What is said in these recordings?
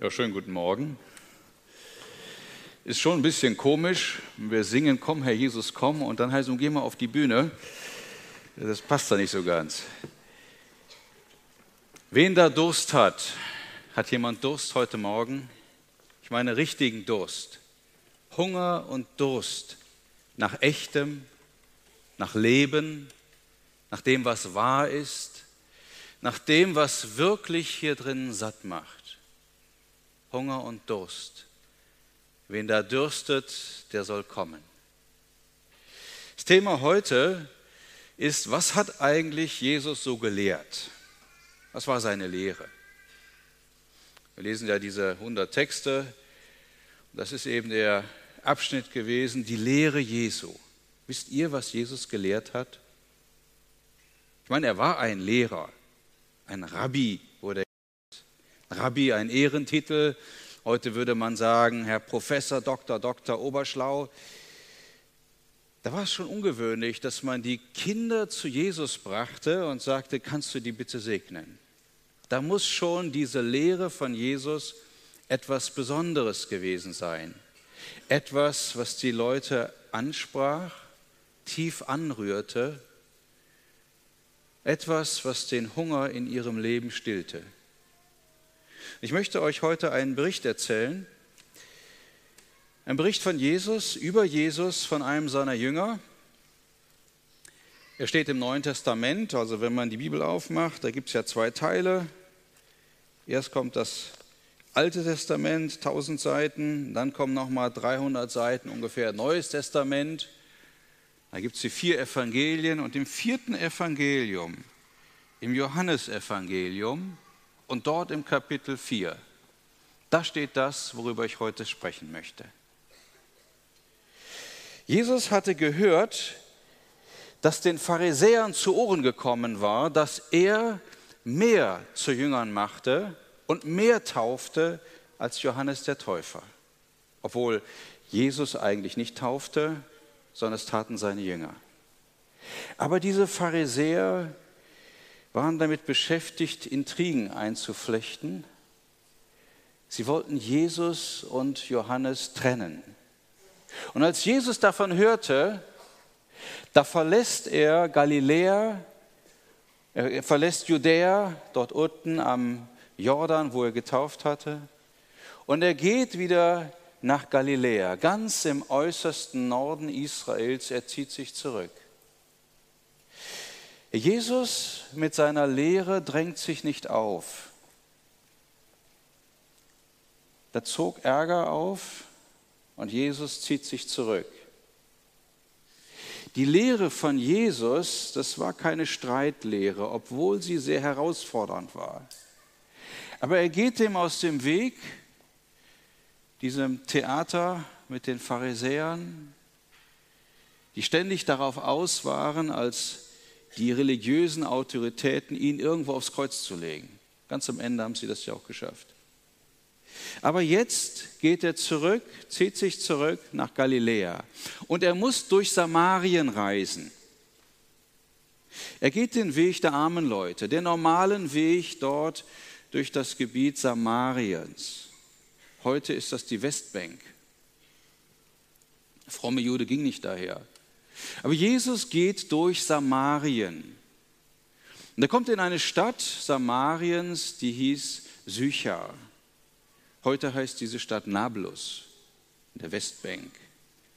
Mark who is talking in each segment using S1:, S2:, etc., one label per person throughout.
S1: Ja, schönen guten Morgen. Ist schon ein bisschen komisch. Wir singen, komm, Herr Jesus, komm, und dann heißt es, geh mal auf die Bühne. Das passt da nicht so ganz. Wen da Durst hat, hat jemand Durst heute Morgen? Ich meine richtigen Durst. Hunger und Durst nach echtem, nach Leben, nach dem, was wahr ist, nach dem, was wirklich hier drin satt macht. Hunger und Durst. Wen da dürstet, der soll kommen. Das Thema heute ist, was hat eigentlich Jesus so gelehrt? Was war seine Lehre? Wir lesen ja diese 100 Texte. Das ist eben der Abschnitt gewesen, die Lehre Jesu. Wisst ihr, was Jesus gelehrt hat? Ich meine, er war ein Lehrer, ein Rabbi Rabbi ein Ehrentitel. Heute würde man sagen, Herr Professor, Doktor, Doktor Oberschlau. Da war es schon ungewöhnlich, dass man die Kinder zu Jesus brachte und sagte, kannst du die bitte segnen? Da muss schon diese Lehre von Jesus etwas Besonderes gewesen sein. Etwas, was die Leute ansprach, tief anrührte. Etwas, was den Hunger in ihrem Leben stillte. Ich möchte euch heute einen Bericht erzählen. Ein Bericht von Jesus, über Jesus, von einem seiner Jünger. Er steht im Neuen Testament, also wenn man die Bibel aufmacht, da gibt es ja zwei Teile. Erst kommt das Alte Testament, 1000 Seiten, dann kommen nochmal 300 Seiten ungefähr Neues Testament. Da gibt es die vier Evangelien und im vierten Evangelium, im Johannesevangelium, und dort im Kapitel 4, da steht das, worüber ich heute sprechen möchte. Jesus hatte gehört, dass den Pharisäern zu Ohren gekommen war, dass er mehr zu Jüngern machte und mehr taufte als Johannes der Täufer. Obwohl Jesus eigentlich nicht taufte, sondern es taten seine Jünger. Aber diese Pharisäer waren damit beschäftigt, Intrigen einzuflechten. Sie wollten Jesus und Johannes trennen. Und als Jesus davon hörte, da verlässt er Galiläa, er verlässt Judäa, dort unten am Jordan, wo er getauft hatte, und er geht wieder nach Galiläa, ganz im äußersten Norden Israels, er zieht sich zurück. Jesus mit seiner Lehre drängt sich nicht auf. Da zog Ärger auf und Jesus zieht sich zurück. Die Lehre von Jesus, das war keine Streitlehre, obwohl sie sehr herausfordernd war. Aber er geht dem aus dem Weg, diesem Theater mit den Pharisäern, die ständig darauf aus waren, als die religiösen Autoritäten, ihn irgendwo aufs Kreuz zu legen. Ganz am Ende haben sie das ja auch geschafft. Aber jetzt geht er zurück, zieht sich zurück nach Galiläa und er muss durch Samarien reisen. Er geht den Weg der armen Leute, den normalen Weg dort durch das Gebiet Samariens. Heute ist das die Westbank. Der fromme Jude ging nicht daher. Aber Jesus geht durch Samarien. Und er kommt in eine Stadt Samariens, die hieß Sychar. Heute heißt diese Stadt Nablus, in der Westbank.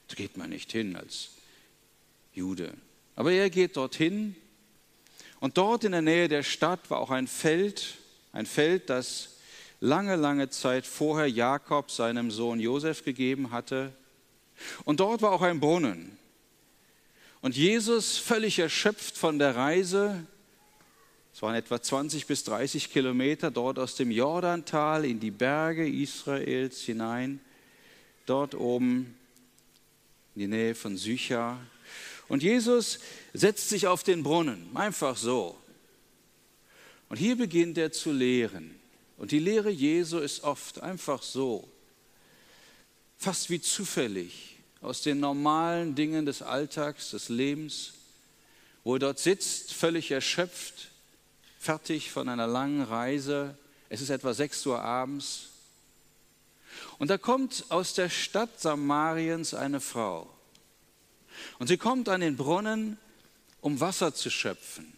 S1: Da geht man nicht hin als Jude. Aber er geht dorthin. Und dort in der Nähe der Stadt war auch ein Feld, ein Feld, das lange, lange Zeit vorher Jakob seinem Sohn Josef gegeben hatte. Und dort war auch ein Brunnen. Und Jesus, völlig erschöpft von der Reise, es waren etwa 20 bis 30 Kilometer dort aus dem Jordantal in die Berge Israels hinein, dort oben in die Nähe von Sychar. Und Jesus setzt sich auf den Brunnen, einfach so. Und hier beginnt er zu lehren. Und die Lehre Jesu ist oft einfach so, fast wie zufällig aus den normalen Dingen des Alltags, des Lebens, wo er dort sitzt, völlig erschöpft, fertig von einer langen Reise. Es ist etwa 6 Uhr abends Und da kommt aus der Stadt Samariens eine Frau. Und sie kommt an den Brunnen, um Wasser zu schöpfen.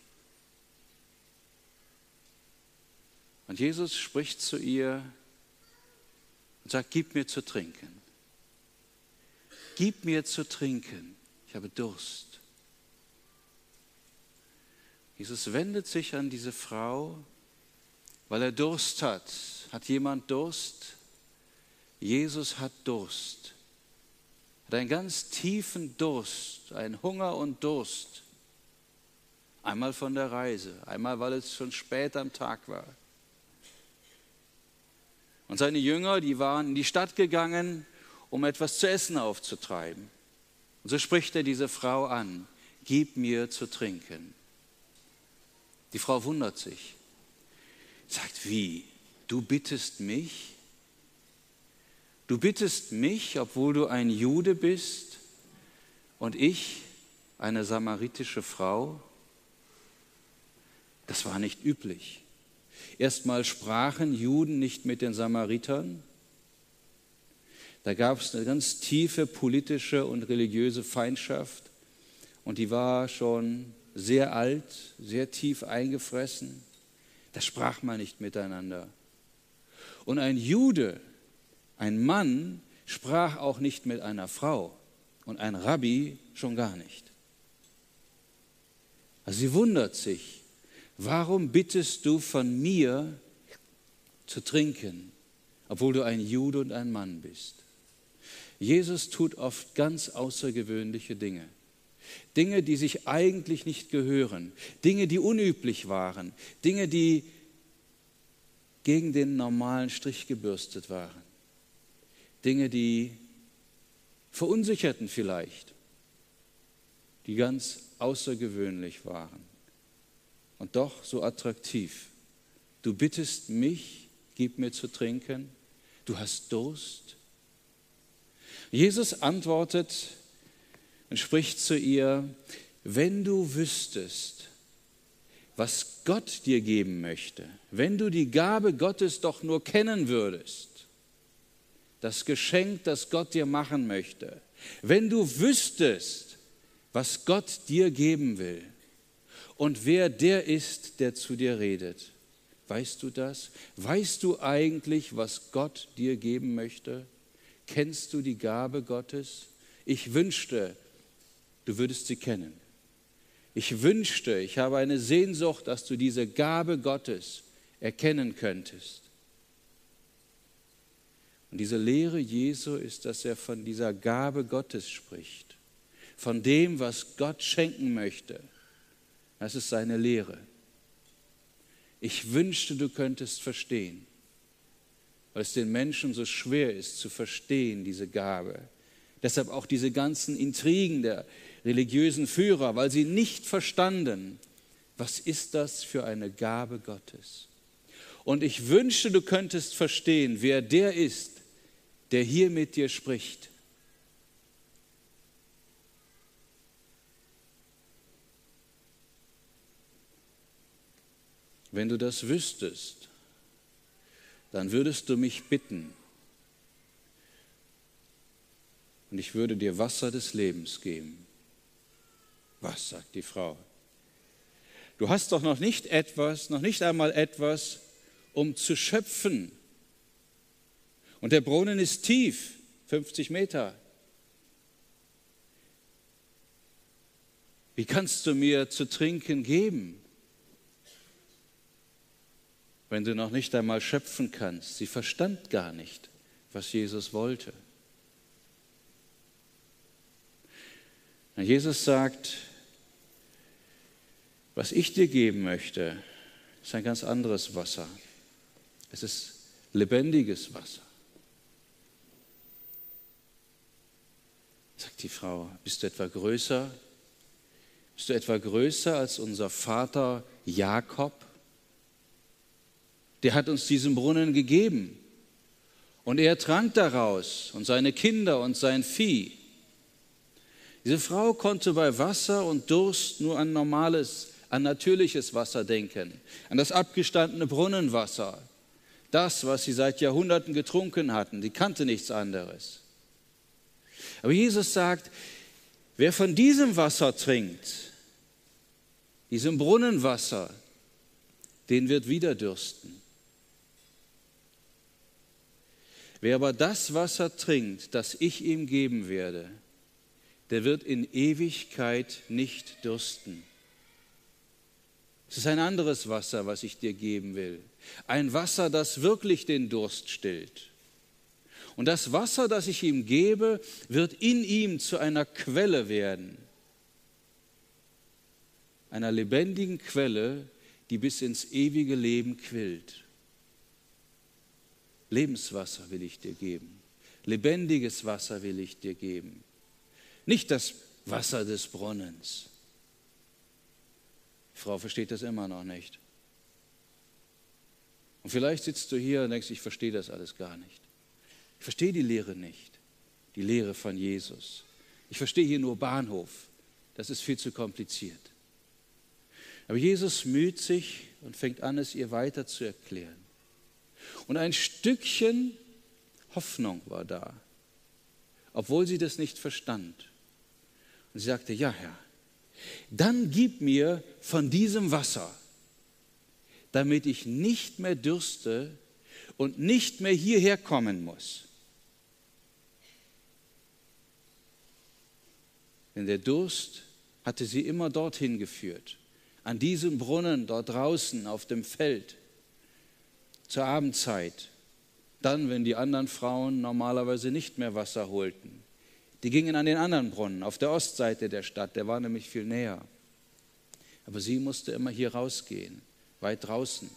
S1: Und Jesus spricht zu ihr und sagt, gib mir zu trinken. Gib mir zu trinken. Ich habe Durst. Jesus wendet sich an diese Frau, weil er Durst hat. Hat jemand Durst? Jesus hat Durst. Hat einen ganz tiefen Durst, einen Hunger und Durst. Einmal von der Reise, einmal weil es schon spät am Tag war. Und seine Jünger, die waren in die Stadt gegangen, um etwas zu essen aufzutreiben. Und so spricht er diese Frau an, gib mir zu trinken. Die Frau wundert sich, sagt, wie, du bittest mich? Du bittest mich, obwohl du ein Jude bist und ich eine samaritische Frau? Das war nicht üblich. Erstmal sprachen Juden nicht mit den Samaritern. Da gab es eine ganz tiefe politische und religiöse Feindschaft und die war schon sehr alt, sehr tief eingefressen. Da sprach man nicht miteinander. Und ein Jude, ein Mann, sprach auch nicht mit einer Frau und ein Rabbi schon gar nicht. Also sie wundert sich, warum bittest du von mir zu trinken, obwohl du ein Jude und ein Mann bist? Jesus tut oft ganz außergewöhnliche Dinge. Dinge, die sich eigentlich nicht gehören, Dinge, die unüblich waren, Dinge, die gegen den normalen Strich gebürstet waren, Dinge, die verunsicherten vielleicht, die ganz außergewöhnlich waren und doch so attraktiv. Du bittest mich, gib mir zu trinken, du hast Durst. Jesus antwortet und spricht zu ihr, wenn du wüsstest, was Gott dir geben möchte, wenn du die Gabe Gottes doch nur kennen würdest, das Geschenk, das Gott dir machen möchte, wenn du wüsstest, was Gott dir geben will, und wer der ist, der zu dir redet. Weißt du das? Weißt du eigentlich, was Gott dir geben möchte? Kennst du die Gabe Gottes? Ich wünschte, du würdest sie kennen. Ich wünschte, ich habe eine Sehnsucht, dass du diese Gabe Gottes erkennen könntest. Und diese Lehre Jesu ist, dass er von dieser Gabe Gottes spricht, von dem, was Gott schenken möchte das ist seine Lehre. Ich wünschte, du könntest verstehen, weil es den Menschen so schwer ist zu verstehen, diese Gabe. Deshalb auch diese ganzen Intrigen der religiösen Führer, weil sie nicht verstanden, was ist das für eine Gabe Gottes. Und ich wünschte, du könntest verstehen, wer der ist, der hier mit dir spricht. Wenn du das wüsstest, dann würdest du mich bitten und ich würde dir Wasser des Lebens geben. Was, sagt die Frau? Du hast doch noch nicht etwas, noch nicht einmal etwas, um zu schöpfen. Und der Brunnen ist tief, 50 Meter. Wie kannst du mir zu trinken geben? Wenn du noch nicht einmal schöpfen kannst. Sie verstand gar nicht, was Jesus wollte. Und Jesus sagt, was ich dir geben möchte, ist ein ganz anderes Wasser. Es ist lebendiges Wasser. Sagt die Frau, bist du etwa größer? Bist du etwa größer als unser Vater Jakob? Der hat uns diesen Brunnen gegeben. Und er trank daraus und seine Kinder und sein Vieh. Diese Frau konnte bei Wasser und Durst nur an normales, an natürliches Wasser denken, an das abgestandene Brunnenwasser. Das, was sie seit Jahrhunderten getrunken hatten, die kannte nichts anderes. Aber Jesus sagt, wer von diesem Wasser trinkt, diesem Brunnenwasser, den wird wieder dürsten. Wer aber das Wasser trinkt, das ich ihm geben werde, der wird in Ewigkeit nicht dürsten. Es ist ein anderes Wasser, was ich dir geben will. Ein Wasser, das wirklich den Durst stillt. Und das Wasser, das ich ihm gebe, wird in ihm zu einer Quelle werden. Einer lebendigen Quelle, die bis ins ewige Leben quillt. Lebenswasser will ich dir geben. Lebendiges Wasser will ich dir geben. Nicht das Wasser des Brunnens. Die Frau versteht das immer noch nicht. Und vielleicht sitzt du hier und denkst, ich verstehe das alles gar nicht. Ich verstehe die Lehre nicht, die Lehre von Jesus. Ich verstehe hier nur Bahnhof. Das ist viel zu kompliziert. Aber Jesus müht sich und fängt an, es ihr weiter zu erklären. Und ein Stückchen Hoffnung war da, obwohl sie das nicht verstand. Und sie sagte, ja Herr, dann gib mir von diesem Wasser, damit ich nicht mehr dürste und nicht mehr hierher kommen muss. Denn der Durst hatte sie immer dorthin geführt, an diesem Brunnen dort draußen auf dem Feld, zur Abendzeit, dann, wenn die anderen Frauen normalerweise nicht mehr Wasser holten. Die gingen an den anderen Brunnen auf der Ostseite der Stadt, der war nämlich viel näher. Aber sie musste immer hier rausgehen, weit draußen,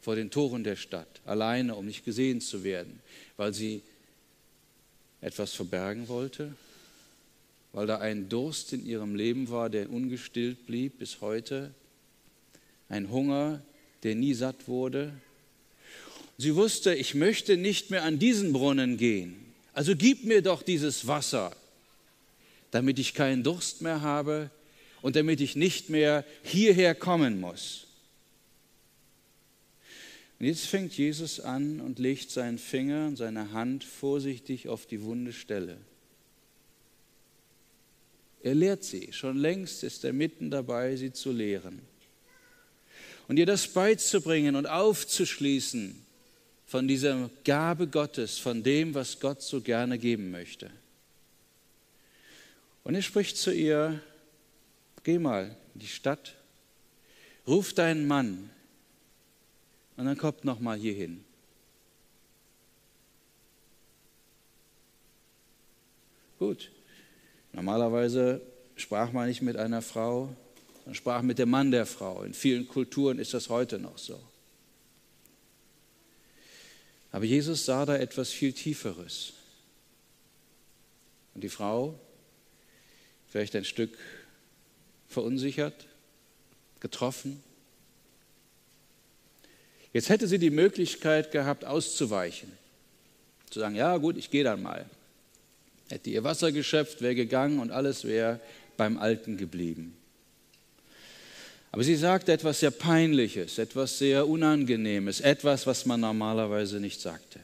S1: vor den Toren der Stadt, alleine, um nicht gesehen zu werden, weil sie etwas verbergen wollte, weil da ein Durst in ihrem Leben war, der ungestillt blieb bis heute, ein Hunger, der nie satt wurde. Sie wusste, ich möchte nicht mehr an diesen Brunnen gehen. Also gib mir doch dieses Wasser, damit ich keinen Durst mehr habe und damit ich nicht mehr hierher kommen muss. Und jetzt fängt Jesus an und legt seinen Finger und seine Hand vorsichtig auf die wunde Stelle. Er lehrt sie, schon längst ist er mitten dabei, sie zu lehren. Und ihr das beizubringen und aufzuschließen, von dieser Gabe Gottes, von dem, was Gott so gerne geben möchte. Und er spricht zu ihr, geh mal in die Stadt, ruf deinen Mann und dann kommt noch mal hier hin. Gut, normalerweise sprach man nicht mit einer Frau, man sprach mit dem Mann der Frau. In vielen Kulturen ist das heute noch so. Aber Jesus sah da etwas viel Tieferes. Und die Frau, vielleicht ein Stück verunsichert, getroffen. Jetzt hätte sie die Möglichkeit gehabt, auszuweichen. Zu sagen, ja gut, ich gehe dann mal. Hätte ihr Wasser geschöpft, wäre gegangen und alles wäre beim Alten geblieben. Aber sie sagte etwas sehr Peinliches, etwas sehr Unangenehmes, etwas, was man normalerweise nicht sagte.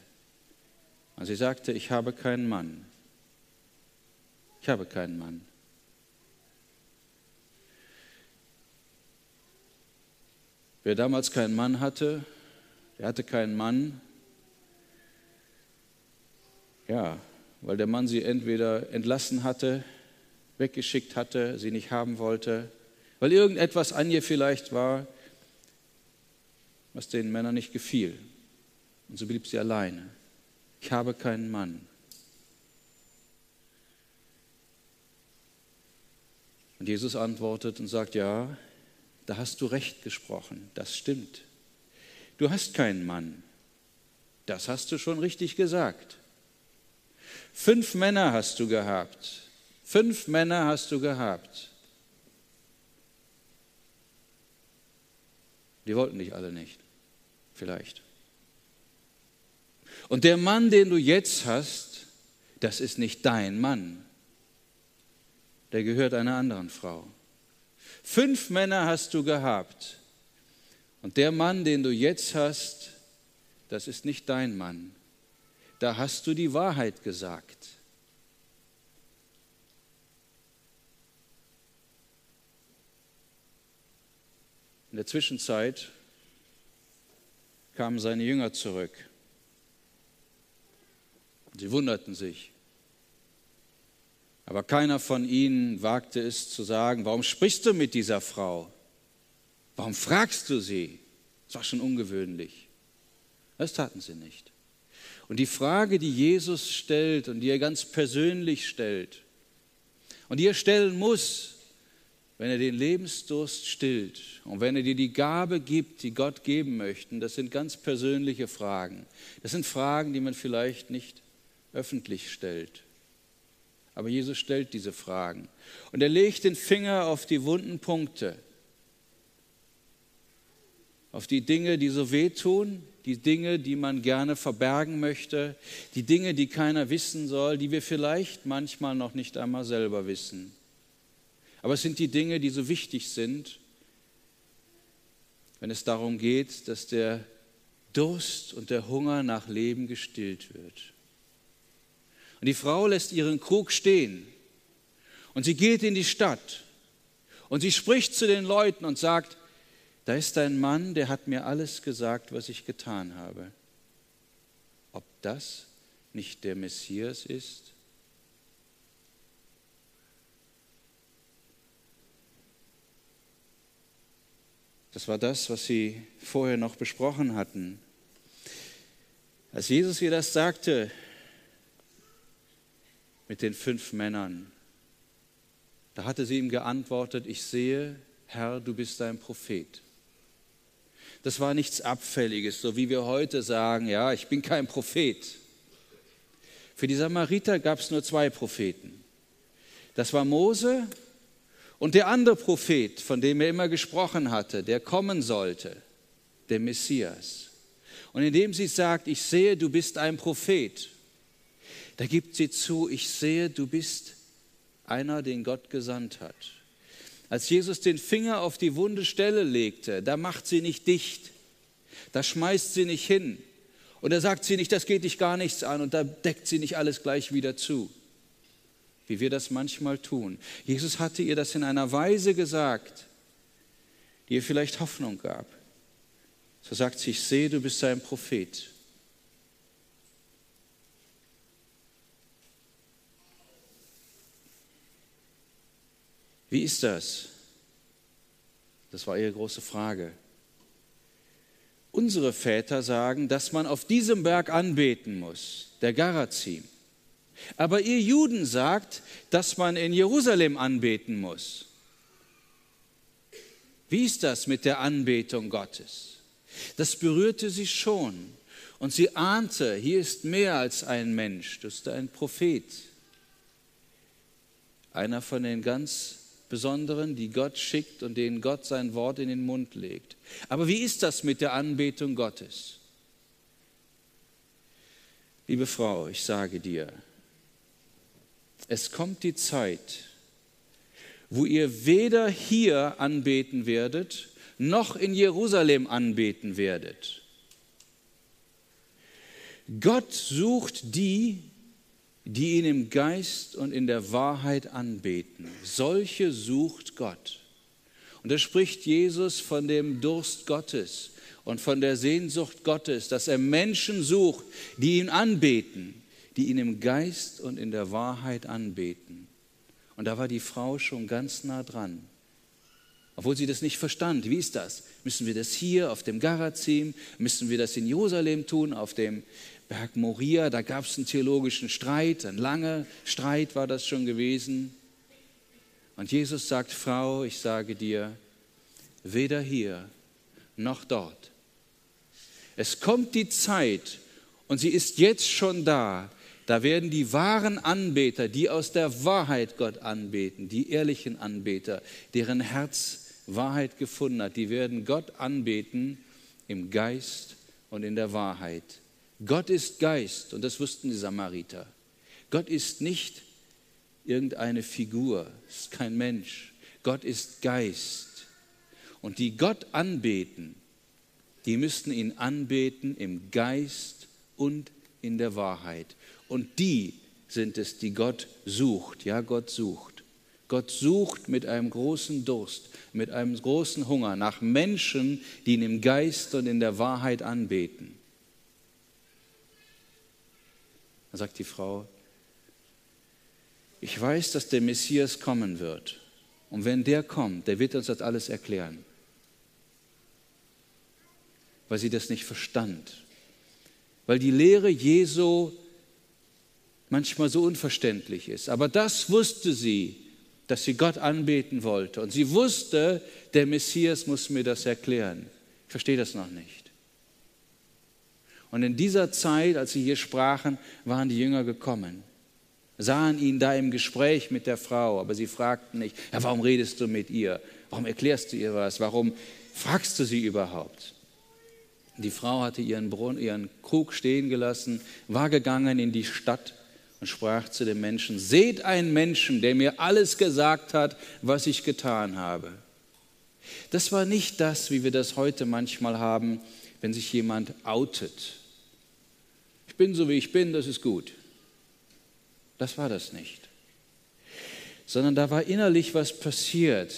S1: Und sie sagte, ich habe keinen Mann. Ich habe keinen Mann. Wer damals keinen Mann hatte, der hatte keinen Mann, ja, weil der Mann sie entweder entlassen hatte, weggeschickt hatte, sie nicht haben wollte, weil irgendetwas an ihr vielleicht war, was den Männern nicht gefiel. Und so blieb sie alleine. Ich habe keinen Mann. Und Jesus antwortet und sagt, ja, da hast du recht gesprochen, das stimmt. Du hast keinen Mann. Das hast du schon richtig gesagt. Fünf Männer hast du gehabt. Fünf Männer hast du gehabt. Die wollten dich alle nicht. Vielleicht. Und der Mann, den du jetzt hast, das ist nicht dein Mann. Der gehört einer anderen Frau. Fünf Männer hast du gehabt. Und der Mann, den du jetzt hast, das ist nicht dein Mann. Da hast du die Wahrheit gesagt. In der Zwischenzeit kamen seine Jünger zurück. Sie wunderten sich. Aber keiner von ihnen wagte es zu sagen, warum sprichst du mit dieser Frau? Warum fragst du sie? Das war schon ungewöhnlich. Das taten sie nicht. Und die Frage, die Jesus stellt und die er ganz persönlich stellt und die er stellen muss, wenn er den Lebensdurst stillt und wenn er dir die Gabe gibt, die Gott geben möchte, das sind ganz persönliche Fragen. Das sind Fragen, die man vielleicht nicht öffentlich stellt. Aber Jesus stellt diese Fragen. Und er legt den Finger auf die wunden Punkte, auf die Dinge, die so wehtun, die Dinge, die man gerne verbergen möchte, die Dinge, die keiner wissen soll, die wir vielleicht manchmal noch nicht einmal selber wissen. Aber es sind die Dinge, die so wichtig sind, wenn es darum geht, dass der Durst und der Hunger nach Leben gestillt wird. Und die Frau lässt ihren Krug stehen und sie geht in die Stadt und sie spricht zu den Leuten und sagt, da ist ein Mann, der hat mir alles gesagt, was ich getan habe. Ob das nicht der Messias ist? Das war das, was sie vorher noch besprochen hatten. Als Jesus ihr das sagte mit den fünf Männern, da hatte sie ihm geantwortet, ich sehe, Herr, du bist ein Prophet. Das war nichts Abfälliges, so wie wir heute sagen, ja, ich bin kein Prophet. Für die Samariter gab es nur zwei Propheten. Das war Mose und der andere Prophet, von dem er immer gesprochen hatte, der kommen sollte, der Messias. Und indem sie sagt, ich sehe, du bist ein Prophet, da gibt sie zu, ich sehe, du bist einer, den Gott gesandt hat. Als Jesus den Finger auf die wunde Stelle legte, da macht sie nicht dicht, da schmeißt sie nicht hin und da sagt sie nicht, das geht dich gar nichts an und da deckt sie nicht alles gleich wieder zu wie wir das manchmal tun. Jesus hatte ihr das in einer Weise gesagt, die ihr vielleicht Hoffnung gab. So sagt sie, ich sehe, du bist ein Prophet. Wie ist das? Das war ihre große Frage. Unsere Väter sagen, dass man auf diesem Berg anbeten muss, der Garazim. Aber ihr Juden sagt, dass man in Jerusalem anbeten muss. Wie ist das mit der Anbetung Gottes? Das berührte sie schon. Und sie ahnte, hier ist mehr als ein Mensch, das ist ein Prophet. Einer von den ganz Besonderen, die Gott schickt und denen Gott sein Wort in den Mund legt. Aber wie ist das mit der Anbetung Gottes? Liebe Frau, ich sage dir, es kommt die Zeit, wo ihr weder hier anbeten werdet, noch in Jerusalem anbeten werdet. Gott sucht die, die ihn im Geist und in der Wahrheit anbeten. Solche sucht Gott. Und da spricht Jesus von dem Durst Gottes und von der Sehnsucht Gottes, dass er Menschen sucht, die ihn anbeten die ihn im Geist und in der Wahrheit anbeten. Und da war die Frau schon ganz nah dran. Obwohl sie das nicht verstand. Wie ist das? Müssen wir das hier auf dem Garazim? Müssen wir das in Jerusalem tun, auf dem Berg Moria? Da gab es einen theologischen Streit, ein langer Streit war das schon gewesen. Und Jesus sagt, Frau, ich sage dir, weder hier noch dort. Es kommt die Zeit, und sie ist jetzt schon da, da werden die wahren Anbeter, die aus der Wahrheit Gott anbeten, die ehrlichen Anbeter, deren Herz Wahrheit gefunden hat, die werden Gott anbeten im Geist und in der Wahrheit. Gott ist Geist und das wussten die Samariter. Gott ist nicht irgendeine Figur, ist kein Mensch. Gott ist Geist. Und die Gott anbeten, die müssten ihn anbeten im Geist und in der Wahrheit. Und die sind es, die Gott sucht. Ja, Gott sucht. Gott sucht mit einem großen Durst, mit einem großen Hunger nach Menschen, die ihn im Geist und in der Wahrheit anbeten. Dann sagt die Frau, ich weiß, dass der Messias kommen wird. Und wenn der kommt, der wird uns das alles erklären. Weil sie das nicht verstand. Weil die Lehre Jesu manchmal so unverständlich ist. Aber das wusste sie, dass sie Gott anbeten wollte. Und sie wusste, der Messias muss mir das erklären. Ich verstehe das noch nicht. Und in dieser Zeit, als sie hier sprachen, waren die Jünger gekommen, sahen ihn da im Gespräch mit der Frau, aber sie fragten nicht, ja, warum redest du mit ihr? Warum erklärst du ihr was? Warum fragst du sie überhaupt? Die Frau hatte ihren, Brunnen, ihren Krug stehen gelassen, war gegangen in die Stadt und sprach zu den Menschen, seht einen Menschen, der mir alles gesagt hat, was ich getan habe. Das war nicht das, wie wir das heute manchmal haben, wenn sich jemand outet. Ich bin so, wie ich bin, das ist gut. Das war das nicht. Sondern da war innerlich was passiert.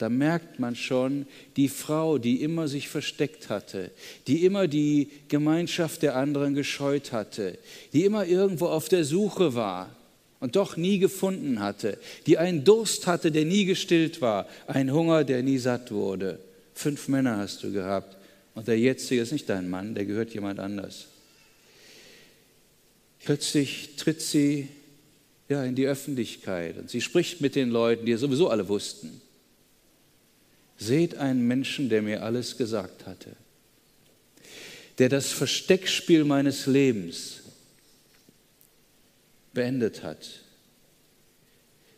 S1: Da merkt man schon, die Frau, die immer sich versteckt hatte, die immer die Gemeinschaft der anderen gescheut hatte, die immer irgendwo auf der Suche war und doch nie gefunden hatte, die einen Durst hatte, der nie gestillt war, einen Hunger, der nie satt wurde. Fünf Männer hast du gehabt und der jetzige ist nicht dein Mann, der gehört jemand anders. Plötzlich tritt sie ja, in die Öffentlichkeit und sie spricht mit den Leuten, die sowieso alle wussten. Seht einen Menschen, der mir alles gesagt hatte, der das Versteckspiel meines Lebens beendet hat,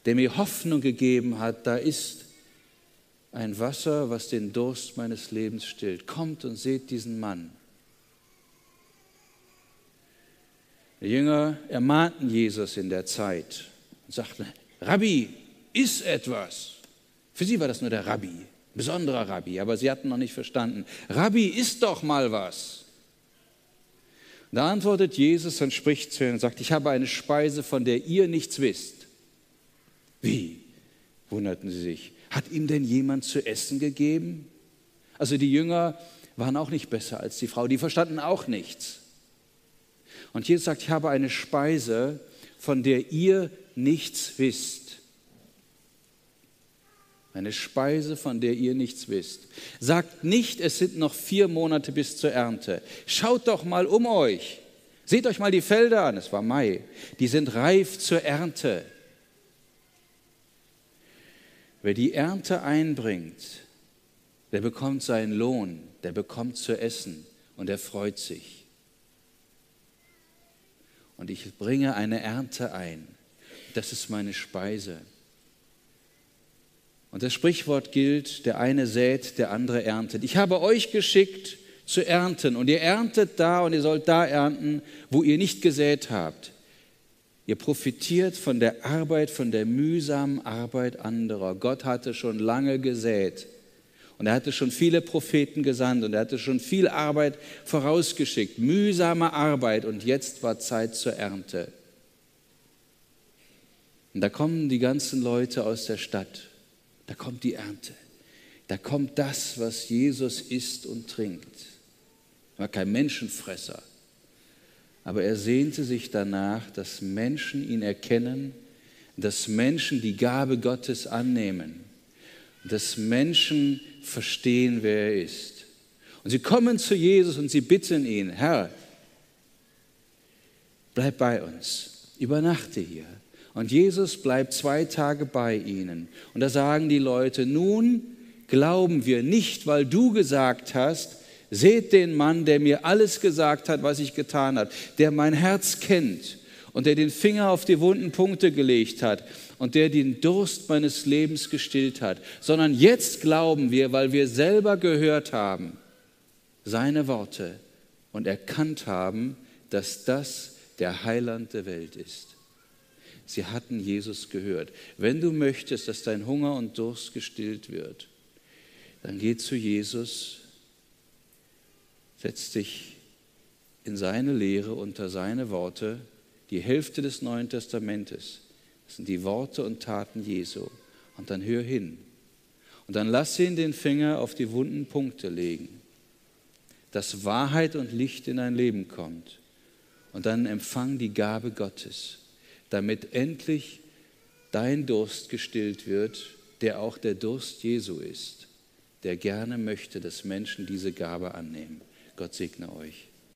S1: der mir Hoffnung gegeben hat, da ist ein Wasser, was den Durst meines Lebens stillt. Kommt und seht diesen Mann. Die Jünger ermahnten Jesus in der Zeit und sagten, Rabbi, iss etwas. Für sie war das nur der Rabbi, besonderer Rabbi, aber sie hatten noch nicht verstanden. Rabbi, iss doch mal was. Da antwortet Jesus und spricht zu ihnen und sagt, ich habe eine Speise, von der ihr nichts wisst. Wie? wunderten sie sich. Hat ihm denn jemand zu essen gegeben? Also die Jünger waren auch nicht besser als die Frau, die verstanden auch nichts. Und Jesus sagt, ich habe eine Speise, von der ihr nichts wisst. Eine Speise, von der ihr nichts wisst. Sagt nicht, es sind noch vier Monate bis zur Ernte. Schaut doch mal um euch. Seht euch mal die Felder an, es war Mai. Die sind reif zur Ernte. Wer die Ernte einbringt, der bekommt seinen Lohn, der bekommt zu essen und er freut sich und ich bringe eine Ernte ein. Das ist meine Speise. Und das Sprichwort gilt, der eine sät, der andere erntet. Ich habe euch geschickt zu ernten und ihr erntet da und ihr sollt da ernten, wo ihr nicht gesät habt. Ihr profitiert von der Arbeit, von der mühsamen Arbeit anderer. Gott hatte schon lange gesät. Und er hatte schon viele Propheten gesandt und er hatte schon viel Arbeit vorausgeschickt, mühsame Arbeit und jetzt war Zeit zur Ernte. Und da kommen die ganzen Leute aus der Stadt, da kommt die Ernte, da kommt das, was Jesus isst und trinkt. Er war kein Menschenfresser, aber er sehnte sich danach, dass Menschen ihn erkennen, dass Menschen die Gabe Gottes annehmen, dass Menschen verstehen, wer er ist. Und sie kommen zu Jesus und sie bitten ihn, Herr, bleib bei uns, übernachte hier. Und Jesus bleibt zwei Tage bei ihnen. Und da sagen die Leute, nun glauben wir nicht, weil du gesagt hast, seht den Mann, der mir alles gesagt hat, was ich getan habe, der mein Herz kennt und der den Finger auf die wunden Punkte gelegt hat und der den Durst meines Lebens gestillt hat, sondern jetzt glauben wir, weil wir selber gehört haben, seine Worte und erkannt haben, dass das der Heiland der Welt ist. Sie hatten Jesus gehört. Wenn du möchtest, dass dein Hunger und Durst gestillt wird, dann geh zu Jesus Setz dich in seine Lehre unter seine Worte, die Hälfte des Neuen Testamentes. Das sind die Worte und Taten Jesu. Und dann hör hin. Und dann lass ihn den Finger auf die wunden Punkte legen, dass Wahrheit und Licht in dein Leben kommt. Und dann empfang die Gabe Gottes, damit endlich dein Durst gestillt wird, der auch der Durst Jesu ist, der gerne möchte, dass Menschen diese Gabe annehmen. Gott segne euch.